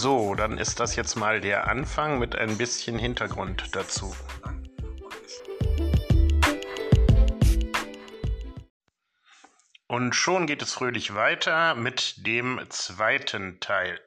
So, dann ist das jetzt mal der Anfang mit ein bisschen Hintergrund dazu. Und schon geht es fröhlich weiter mit dem zweiten Teil.